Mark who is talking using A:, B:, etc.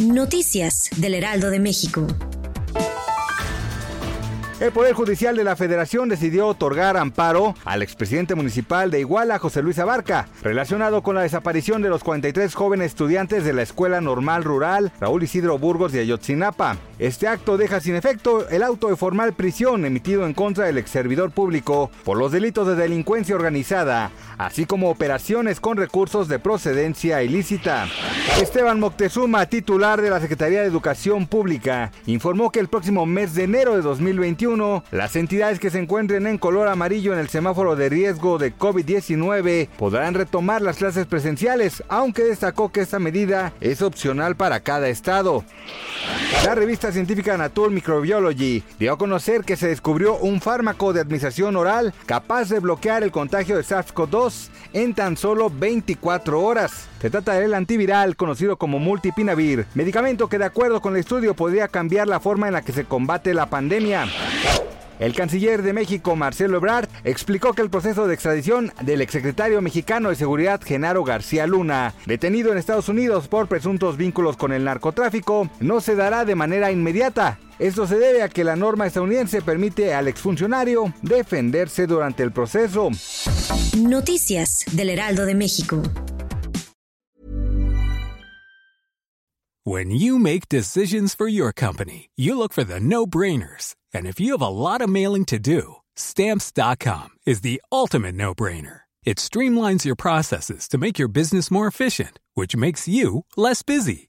A: Noticias del Heraldo de México.
B: El Poder Judicial de la Federación decidió otorgar amparo al expresidente municipal de Iguala, José Luis Abarca, relacionado con la desaparición de los 43 jóvenes estudiantes de la Escuela Normal Rural Raúl Isidro Burgos de Ayotzinapa. Este acto deja sin efecto el auto de formal prisión emitido en contra del ex servidor público por los delitos de delincuencia organizada, así como operaciones con recursos de procedencia ilícita. Esteban Moctezuma, titular de la Secretaría de Educación Pública, informó que el próximo mes de enero de 2021 las entidades que se encuentren en color amarillo en el semáforo de riesgo de COVID-19 podrán retomar las clases presenciales, aunque destacó que esta medida es opcional para cada estado. La revista científica Nature Microbiology dio a conocer que se descubrió un fármaco de administración oral capaz de bloquear el contagio de SARS-CoV-2 en tan solo 24 horas. Se trata del antiviral conocido como multipinavir, medicamento que de acuerdo con el estudio podría cambiar la forma en la que se combate la pandemia. El canciller de México, Marcelo Ebrard, explicó que el proceso de extradición del exsecretario mexicano de Seguridad, Genaro García Luna, detenido en Estados Unidos por presuntos vínculos con el narcotráfico, no se dará de manera inmediata. Esto se debe a que la norma estadounidense permite al exfuncionario defenderse durante el proceso.
A: Noticias del Heraldo de México.
C: When you make decisions for your company, you look for the no-brainers. And if you have a lot of mailing to do, stamps.com is the ultimate no-brainer. It streamlines your processes to make your business more efficient, which makes you less busy.